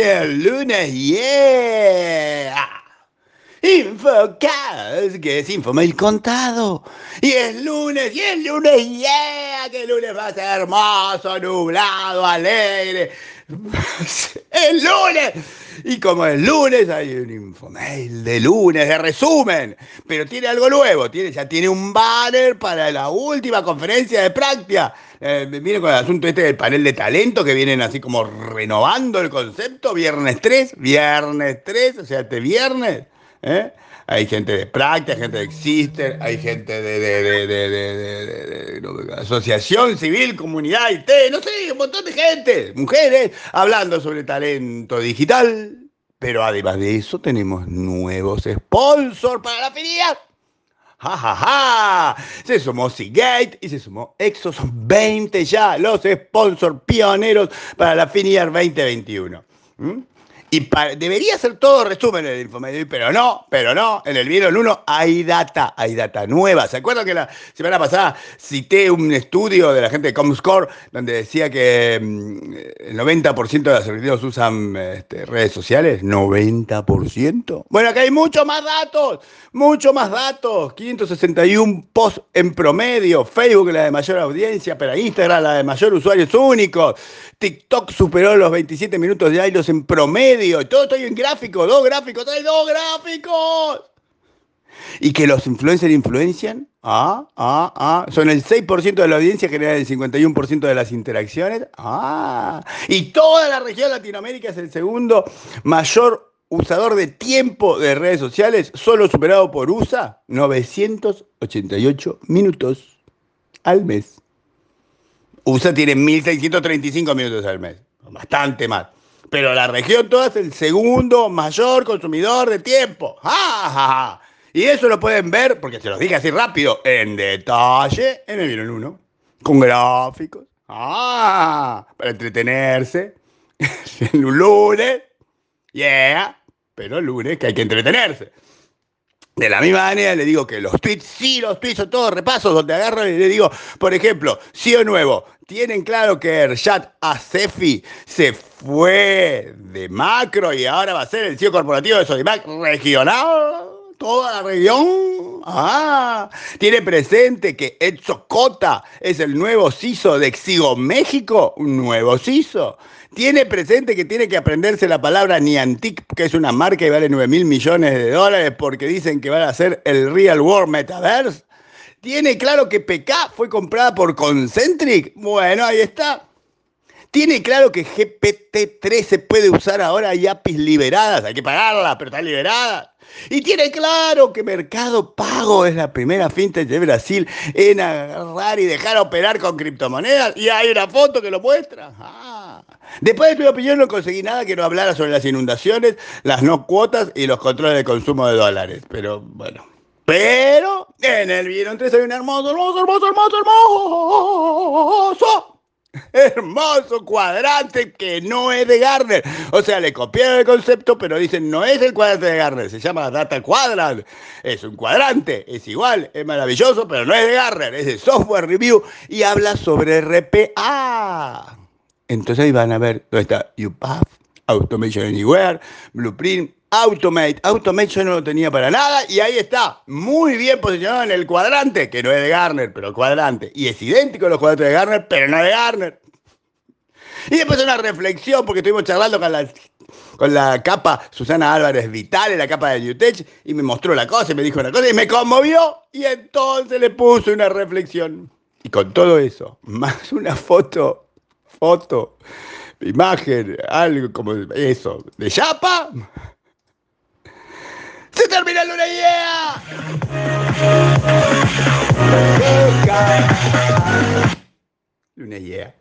el lunes, yeah. Infocast, que es Infomail contado. Y es lunes, y es lunes, yeah, que lunes va a ser hermoso, nublado, alegre. ¡Es lunes! Y como es lunes, hay un infomail de lunes, de resumen. Pero tiene algo nuevo, tiene, ya tiene un banner para la última conferencia de práctica. Eh, viene con el asunto este del panel de talento, que vienen así como renovando el concepto. Viernes 3, viernes 3, o sea, este viernes. ¿Eh? Hay gente de práctica, gente de Exister, hay gente de, de, asociación civil, comunidad IT, no sé, un montón de gente, mujeres, hablando sobre talento digital. Pero además de eso tenemos nuevos sponsors para la feria. ¡Ja, ja, ja! Se sumó Seagate y se sumó Exo. Son 20 ya los sponsors pioneros para la FINIAR 2021. Y debería ser todo resumen en el Infomedio, pero no, pero no. En el Vieron 1 hay data, hay data nueva. ¿Se acuerdan que la semana pasada cité un estudio de la gente de Comscore donde decía que mm, el 90% de los argentinos usan este, redes sociales? ¿90%? Bueno, acá hay muchos más datos, mucho más datos. 561 posts en promedio. Facebook la de mayor audiencia, pero Instagram la de mayor usuarios únicos. TikTok superó los 27 minutos de hilos en promedio. Todo estoy en gráfico, dos gráficos, hay dos gráficos. Y que los influencers influencian. Ah, ah, ah. Son el 6% de la audiencia, generan el 51% de las interacciones. Ah. Y toda la región Latinoamérica es el segundo mayor usador de tiempo de redes sociales, solo superado por USA, 988 minutos al mes. USA tiene 1.635 minutos al mes, bastante más. Pero la región toda es el segundo mayor consumidor de tiempo. Y eso lo pueden ver, porque se los dije así rápido, en detalle, en el Vieron 1, con gráficos. Ah, para entretenerse. en un lunes. Yeah, pero el lunes que hay que entretenerse. De la misma manera le digo que los tweets, sí, los tweets son todos repasos donde agarro y le digo, por ejemplo, sí nuevo, tienen claro que Ershad Asefi se fue de macro y ahora va a ser el CEO corporativo de Sodimac regional. Toda la región. Ah, tiene presente que Edso Cota es el nuevo CISO de Exigo México, un nuevo CISO tiene presente que tiene que aprenderse la palabra Niantic, que es una marca y vale 9 mil millones de dólares porque dicen que van a ser el Real World Metaverse. Tiene claro que PK fue comprada por Concentric. Bueno, ahí está. Tiene claro que GPT-3 se puede usar ahora, hay APIs liberadas, hay que pagarla, pero está liberada. Y tiene claro que Mercado Pago es la primera fintech de Brasil en agarrar y dejar operar con criptomonedas. Y hay una foto que lo muestra. Ah. Después de tu opinión no conseguí nada que no hablara sobre las inundaciones, las no cuotas y los controles de consumo de dólares. Pero bueno. Pero en el Vieron 3 hay un hermoso, hermoso, hermoso, hermoso, hermoso hermoso cuadrante que no es de Garner. O sea, le copiaron el concepto, pero dicen no es el cuadrante de Garner, se llama Data Quadrant. Es un cuadrante, es igual, es maravilloso, pero no es de Garner, es de Software Review y habla sobre RPA. Entonces ahí van a ver dónde está UPath, Automation Anywhere, Blueprint, Automate. Automate yo no lo tenía para nada y ahí está, muy bien posicionado en el cuadrante, que no es de Garner, pero cuadrante. Y es idéntico a los cuadrantes de Garner, pero no de Garner. Y después una reflexión, porque estuvimos charlando con la, con la capa Susana Álvarez Vitale, la capa de Newtech, y me mostró la cosa y me dijo una cosa y me conmovió. Y entonces le puse una reflexión. Y con todo eso, más una foto foto, imagen, algo como eso, de chapa. ¡Se termina Luna Yeah! Luna Yeah.